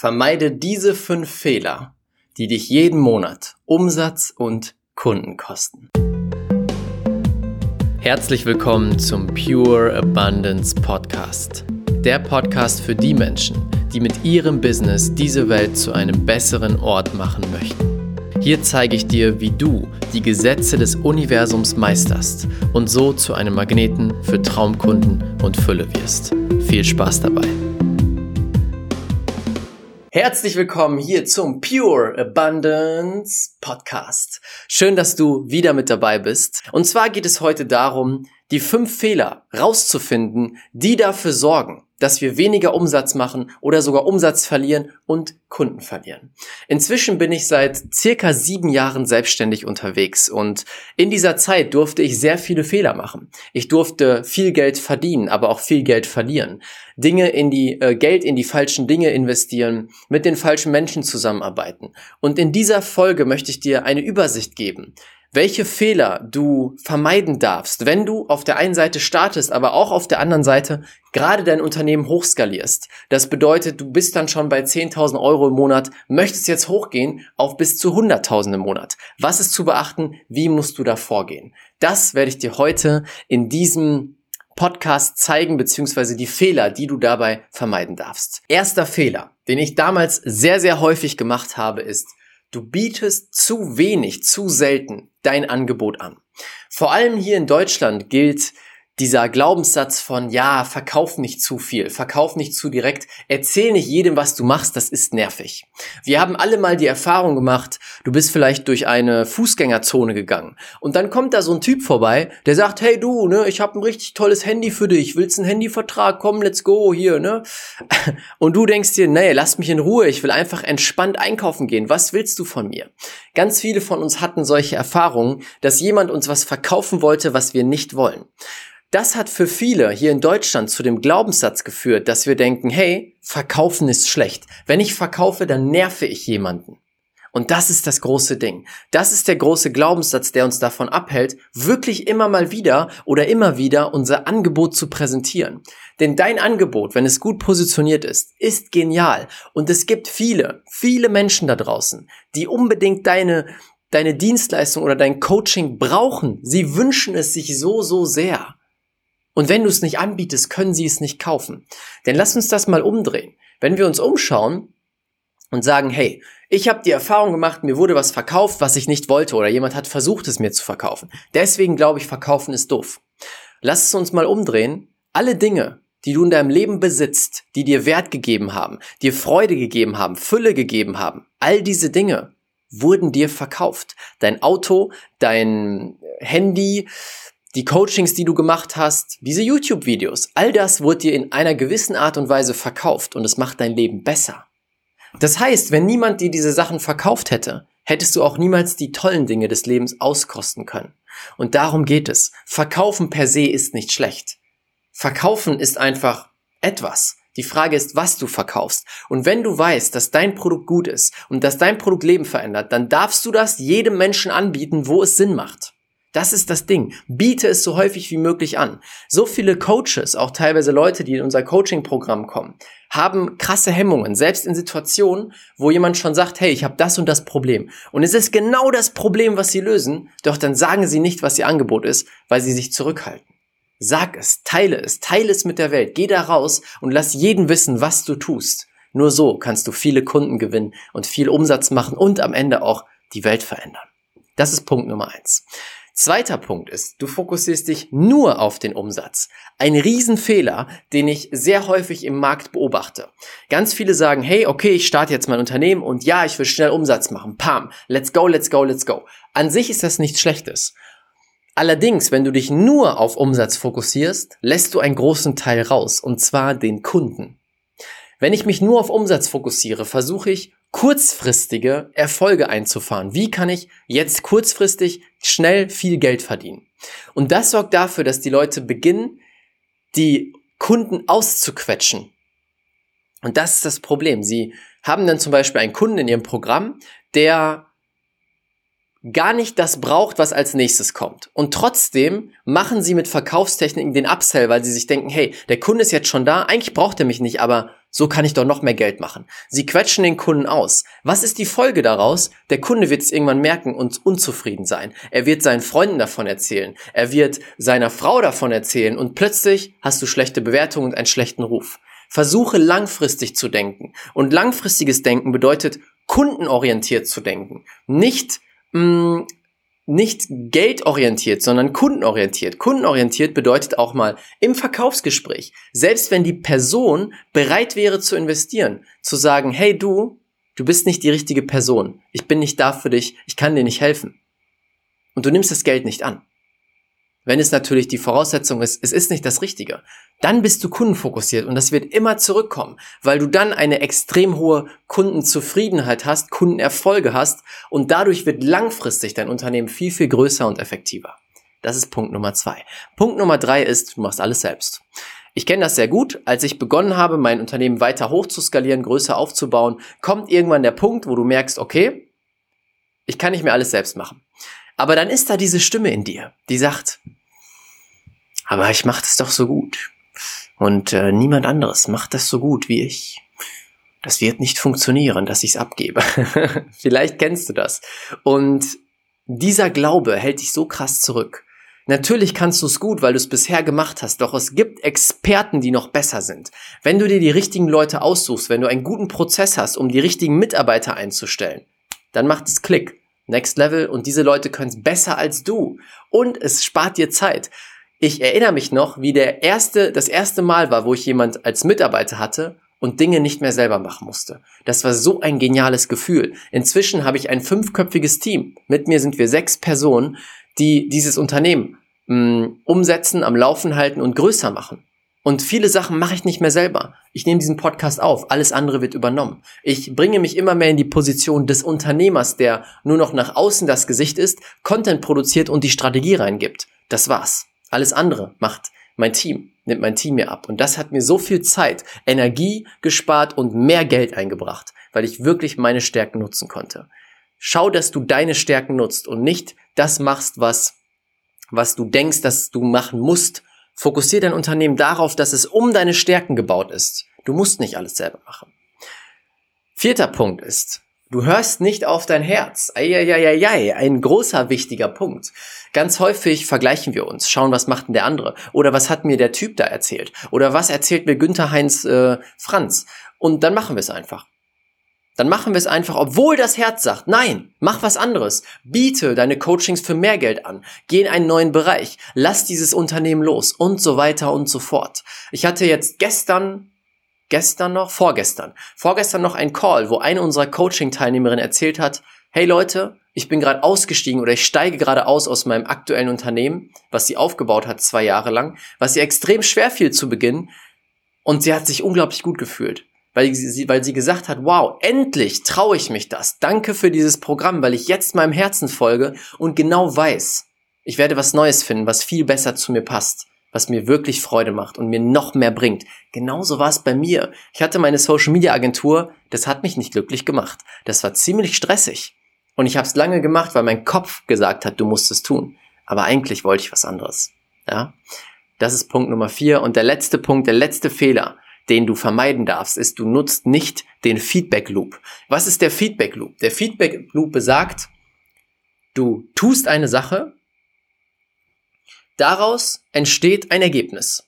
Vermeide diese fünf Fehler, die dich jeden Monat Umsatz und Kunden kosten. Herzlich willkommen zum Pure Abundance Podcast. Der Podcast für die Menschen, die mit ihrem Business diese Welt zu einem besseren Ort machen möchten. Hier zeige ich dir, wie du die Gesetze des Universums meisterst und so zu einem Magneten für Traumkunden und Fülle wirst. Viel Spaß dabei! Herzlich willkommen hier zum Pure Abundance Podcast. Schön, dass du wieder mit dabei bist. Und zwar geht es heute darum, die fünf Fehler rauszufinden, die dafür sorgen, dass wir weniger Umsatz machen oder sogar Umsatz verlieren und Kunden verlieren. Inzwischen bin ich seit circa sieben Jahren selbstständig unterwegs und in dieser Zeit durfte ich sehr viele Fehler machen. Ich durfte viel Geld verdienen, aber auch viel Geld verlieren. Dinge in die, äh, Geld in die falschen Dinge investieren, mit den falschen Menschen zusammenarbeiten. Und in dieser Folge möchte ich dir eine Übersicht geben, welche Fehler du vermeiden darfst, wenn du auf der einen Seite startest, aber auch auf der anderen Seite gerade dein Unternehmen hochskalierst. Das bedeutet, du bist dann schon bei 10.000 Euro im Monat, möchtest jetzt hochgehen auf bis zu 100.000 im Monat. Was ist zu beachten? Wie musst du da vorgehen? Das werde ich dir heute in diesem Podcast zeigen, beziehungsweise die Fehler, die du dabei vermeiden darfst. Erster Fehler, den ich damals sehr, sehr häufig gemacht habe, ist, Du bietest zu wenig, zu selten dein Angebot an. Vor allem hier in Deutschland gilt dieser Glaubenssatz von, ja, verkauf nicht zu viel, verkauf nicht zu direkt, erzähl nicht jedem, was du machst, das ist nervig. Wir haben alle mal die Erfahrung gemacht, du bist vielleicht durch eine Fußgängerzone gegangen und dann kommt da so ein Typ vorbei, der sagt, hey du, ne, ich habe ein richtig tolles Handy für dich, willst einen Handyvertrag, komm, let's go, hier, ne? Und du denkst dir, nee, lass mich in Ruhe, ich will einfach entspannt einkaufen gehen, was willst du von mir? Ganz viele von uns hatten solche Erfahrungen, dass jemand uns was verkaufen wollte, was wir nicht wollen. Das hat für viele hier in Deutschland zu dem Glaubenssatz geführt, dass wir denken, hey, verkaufen ist schlecht. Wenn ich verkaufe, dann nerve ich jemanden. Und das ist das große Ding. Das ist der große Glaubenssatz, der uns davon abhält, wirklich immer mal wieder oder immer wieder unser Angebot zu präsentieren. Denn dein Angebot, wenn es gut positioniert ist, ist genial. Und es gibt viele, viele Menschen da draußen, die unbedingt deine, deine Dienstleistung oder dein Coaching brauchen. Sie wünschen es sich so, so sehr. Und wenn du es nicht anbietest, können sie es nicht kaufen. Denn lass uns das mal umdrehen. Wenn wir uns umschauen und sagen, hey, ich habe die Erfahrung gemacht, mir wurde was verkauft, was ich nicht wollte oder jemand hat versucht, es mir zu verkaufen. Deswegen glaube ich, verkaufen ist doof. Lass es uns mal umdrehen. Alle Dinge, die du in deinem Leben besitzt, die dir Wert gegeben haben, dir Freude gegeben haben, Fülle gegeben haben, all diese Dinge wurden dir verkauft. Dein Auto, dein Handy, die Coachings, die du gemacht hast, diese YouTube-Videos, all das wurde dir in einer gewissen Art und Weise verkauft und es macht dein Leben besser. Das heißt, wenn niemand dir diese Sachen verkauft hätte, hättest du auch niemals die tollen Dinge des Lebens auskosten können. Und darum geht es. Verkaufen per se ist nicht schlecht. Verkaufen ist einfach etwas. Die Frage ist, was du verkaufst. Und wenn du weißt, dass dein Produkt gut ist und dass dein Produkt Leben verändert, dann darfst du das jedem Menschen anbieten, wo es Sinn macht. Das ist das Ding. Biete es so häufig wie möglich an. So viele Coaches, auch teilweise Leute, die in unser Coaching-Programm kommen, haben krasse Hemmungen, selbst in Situationen, wo jemand schon sagt, hey, ich habe das und das Problem. Und es ist genau das Problem, was sie lösen, doch dann sagen sie nicht, was ihr Angebot ist, weil sie sich zurückhalten. Sag es, teile es, teile es mit der Welt, geh da raus und lass jeden wissen, was du tust. Nur so kannst du viele Kunden gewinnen und viel Umsatz machen und am Ende auch die Welt verändern. Das ist Punkt Nummer eins. Zweiter Punkt ist, du fokussierst dich nur auf den Umsatz. Ein Riesenfehler, den ich sehr häufig im Markt beobachte. Ganz viele sagen, hey, okay, ich starte jetzt mein Unternehmen und ja, ich will schnell Umsatz machen. Pam, let's go, let's go, let's go. An sich ist das nichts Schlechtes. Allerdings, wenn du dich nur auf Umsatz fokussierst, lässt du einen großen Teil raus, und zwar den Kunden. Wenn ich mich nur auf Umsatz fokussiere, versuche ich kurzfristige Erfolge einzufahren. Wie kann ich jetzt kurzfristig schnell viel Geld verdienen? Und das sorgt dafür, dass die Leute beginnen, die Kunden auszuquetschen. Und das ist das Problem. Sie haben dann zum Beispiel einen Kunden in ihrem Programm, der gar nicht das braucht, was als nächstes kommt. Und trotzdem machen sie mit Verkaufstechniken den Upsell, weil sie sich denken, hey, der Kunde ist jetzt schon da, eigentlich braucht er mich nicht, aber So kann ich doch noch mehr Geld machen. Sie quetschen den Kunden aus. Was ist die Folge daraus? Der Kunde wird es irgendwann merken und unzufrieden sein. Er wird seinen Freunden davon erzählen. Er wird seiner Frau davon erzählen und plötzlich hast du schlechte Bewertungen und einen schlechten Ruf. Versuche langfristig zu denken. Und langfristiges Denken bedeutet kundenorientiert zu denken. Nicht mh, mm, nicht geldorientiert, sondern kundenorientiert. Kundenorientiert bedeutet auch mal im Verkaufsgespräch, selbst wenn die Person bereit wäre zu investieren, zu sagen, hey du, du bist nicht die richtige Person, ich bin nicht da für dich, ich kann dir nicht helfen. Und du nimmst das Geld nicht an. Wenn es natürlich die Voraussetzung ist, es ist nicht das Richtige, dann bist du kundenfokussiert und das wird immer zurückkommen, weil du dann eine extrem hohe Kundenzufriedenheit hast, Kundenerfolge hast und dadurch wird langfristig dein Unternehmen viel, viel größer und effektiver. Das ist Punkt Nummer zwei. Punkt Nummer drei ist, du machst alles selbst. Ich kenne das sehr gut. Als ich begonnen habe, mein Unternehmen weiter hoch zu skalieren, größer aufzubauen, kommt irgendwann der Punkt, wo du merkst, okay, ich kann nicht mehr alles selbst machen. Aber dann ist da diese Stimme in dir, die sagt, aber ich mache das doch so gut. Und äh, niemand anderes macht das so gut wie ich. Das wird nicht funktionieren, dass ich es abgebe. Vielleicht kennst du das. Und dieser Glaube hält dich so krass zurück. Natürlich kannst du es gut, weil du es bisher gemacht hast, doch es gibt Experten, die noch besser sind. Wenn du dir die richtigen Leute aussuchst, wenn du einen guten Prozess hast, um die richtigen Mitarbeiter einzustellen, dann macht es Klick. Next Level und diese Leute können es besser als du. Und es spart dir Zeit. Ich erinnere mich noch, wie der erste, das erste Mal war, wo ich jemand als Mitarbeiter hatte und Dinge nicht mehr selber machen musste. Das war so ein geniales Gefühl. Inzwischen habe ich ein fünfköpfiges Team. Mit mir sind wir sechs Personen, die dieses Unternehmen mh, mm, umsetzen, am Laufen halten und größer machen. Und viele Sachen mache ich nicht mehr selber. Ich nehme diesen Podcast auf, alles andere wird übernommen. Ich bringe mich immer mehr in die Position des Unternehmers, der nur noch nach außen das Gesicht ist, Content produziert und die Strategie reingibt. Das war's. Alles andere macht mein Team, nimmt mein Team mir ab. Und das hat mir so viel Zeit, Energie gespart und mehr Geld eingebracht, weil ich wirklich meine Stärken nutzen konnte. Schau, dass du deine Stärken nutzt und nicht das machst, was, was du denkst, dass du machen musst. Fokussier dein Unternehmen darauf, dass es um deine Stärken gebaut ist. Du musst nicht alles selber machen. Vierter Punkt ist, Du hörst nicht auf dein Herz. Eieieiei, ein großer wichtiger Punkt. Ganz häufig vergleichen wir uns, schauen, was macht denn der andere? Oder was hat mir der Typ da erzählt? Oder was erzählt mir Günther Heinz äh, Franz? Und dann machen wir es einfach. Dann machen wir es einfach, obwohl das Herz sagt, nein, mach was anderes. Biete deine Coachings für mehr Geld an. Geh in einen neuen Bereich. Lass dieses Unternehmen los und so weiter und so fort. Ich hatte jetzt gestern gestern noch, vorgestern, vorgestern noch ein Call, wo eine unserer Coaching-Teilnehmerinnen erzählt hat, hey Leute, ich bin gerade ausgestiegen oder ich steige gerade aus aus meinem aktuellen Unternehmen, was sie aufgebaut hat zwei Jahre lang, was ihr extrem schwer fiel zu Beginn. Und sie hat sich unglaublich gut gefühlt, weil sie, weil sie gesagt hat, wow, endlich traue ich mich das. Danke für dieses Programm, weil ich jetzt meinem Herzen folge und genau weiß, ich werde was Neues finden, was viel besser zu mir passt was mir wirklich Freude macht und mir noch mehr bringt. Genauso war es bei mir. Ich hatte meine Social Media Agentur, das hat mich nicht glücklich gemacht. Das war ziemlich stressig. Und ich habe es lange gemacht, weil mein Kopf gesagt hat, du musst es tun. Aber eigentlich wollte ich was anderes. Ja? Das ist Punkt Nummer vier. Und der letzte Punkt, der letzte Fehler, den du vermeiden darfst, ist, du nutzt nicht den Feedback Loop. Was ist der Feedback Loop? Der Feedback Loop besagt, du tust eine Sache Daraus entsteht ein Ergebnis.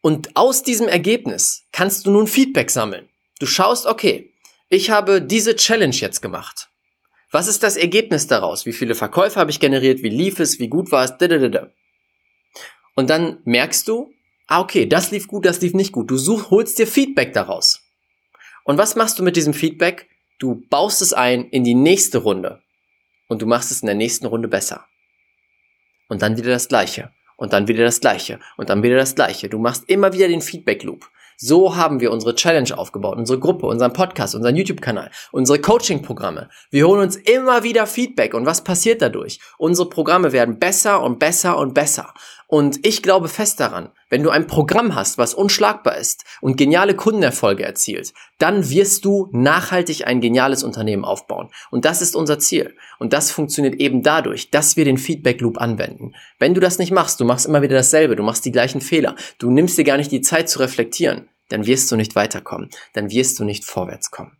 Und aus diesem Ergebnis kannst du nun Feedback sammeln. Du schaust, okay, ich habe diese Challenge jetzt gemacht. Was ist das Ergebnis daraus? Wie viele Verkäufe habe ich generiert? Wie lief es? Wie gut war es? Und dann merkst du, ah, okay, das lief gut, das lief nicht gut. Du such, holst dir Feedback daraus. Und was machst du mit diesem Feedback? Du baust es ein in die nächste Runde. Und du machst es in der nächsten Runde besser und dann wieder das Gleiche und dann wieder das Gleiche und dann wieder das Gleiche. Du machst immer wieder den Feedback Loop. So haben wir unsere Challenge aufgebaut, unsere Gruppe, unseren Podcast, unseren YouTube-Kanal, unsere Coaching-Programme. Wir holen uns immer wieder Feedback und was passiert dadurch? Unsere Programme werden besser und besser und besser. Und ich glaube fest daran, wenn du ein Programm hast, was unschlagbar ist und geniale Kundenerfolge erzielt, dann wirst du nachhaltig ein geniales Unternehmen aufbauen. Und das ist unser Ziel. Und das funktioniert eben dadurch, dass wir den Feedback Loop anwenden. Wenn du das nicht machst, du machst immer wieder dasselbe, du machst die gleichen Fehler, du nimmst dir gar nicht die Zeit zu reflektieren, dann wirst du nicht weiterkommen, dann wirst du nicht vorwärts kommen.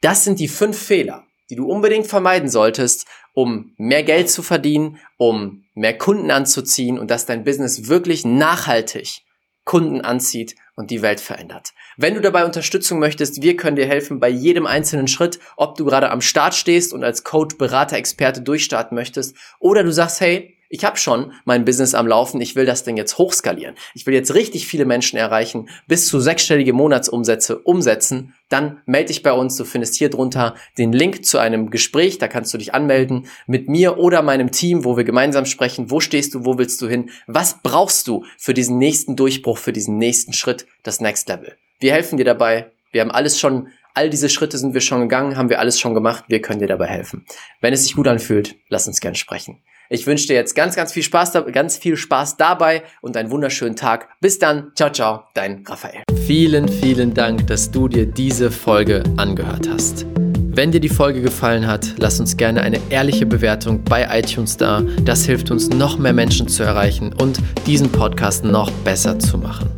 Das sind die fünf Fehler, die du unbedingt vermeiden solltest, um mehr Geld zu verdienen, um mehr Kunden anzuziehen und dass dein Business wirklich nachhaltig Kunden anzieht und die Welt verändert. Wenn du dabei Unterstützung möchtest, wir können dir helfen bei jedem einzelnen Schritt, ob du gerade am Start stehst und als Coach, Berater, Experte durchstarten möchtest oder du sagst, hey, ich habe schon mein Business am Laufen, ich will das Ding jetzt hochskalieren. Ich will jetzt richtig viele Menschen erreichen, bis zu sechsstellige Monatsumsätze umsetzen. Dann melde dich bei uns. Du findest hier drunter den Link zu einem Gespräch. Da kannst du dich anmelden mit mir oder meinem Team, wo wir gemeinsam sprechen. Wo stehst du? Wo willst du hin? Was brauchst du für diesen nächsten Durchbruch, für diesen nächsten Schritt, das Next Level? Wir helfen dir dabei. Wir haben alles schon All diese Schritte sind wir schon gegangen, haben wir alles schon gemacht. Wir können dir dabei helfen. Wenn es sich gut anfühlt, lass uns gern sprechen. Ich wünsche dir jetzt ganz, ganz viel Spaß, ganz viel Spaß dabei und einen wunderschönen Tag. Bis dann. Ciao, ciao. Dein Raphael. Vielen, vielen Dank, dass du dir diese Folge angehört hast. Wenn dir die Folge gefallen hat, lass uns gerne eine ehrliche Bewertung bei iTunes da. Das hilft uns, noch mehr Menschen zu erreichen und diesen Podcast noch besser zu machen.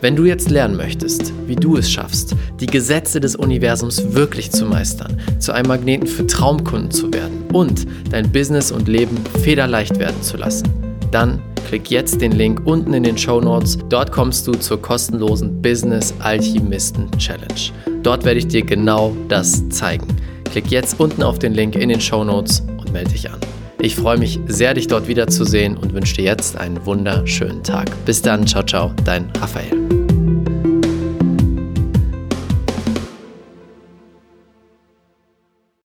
Wenn du jetzt lernen möchtest, wie du es schaffst, die Gesetze des Universums wirklich zu meistern, zu einem Magneten für Traumkunden zu werden und dein Business und Leben federleicht werden zu lassen, dann klick jetzt den Link unten in den Show Notes. Dort kommst du zur kostenlosen Business Alchemisten Challenge. Dort werde ich dir genau das zeigen. Klick jetzt unten auf den Link in den Show Notes und melde dich an. Ich freue mich sehr, dich dort wiederzusehen und wünsche dir jetzt einen wunderschönen Tag. Bis dann, ciao, ciao, dein Raphael.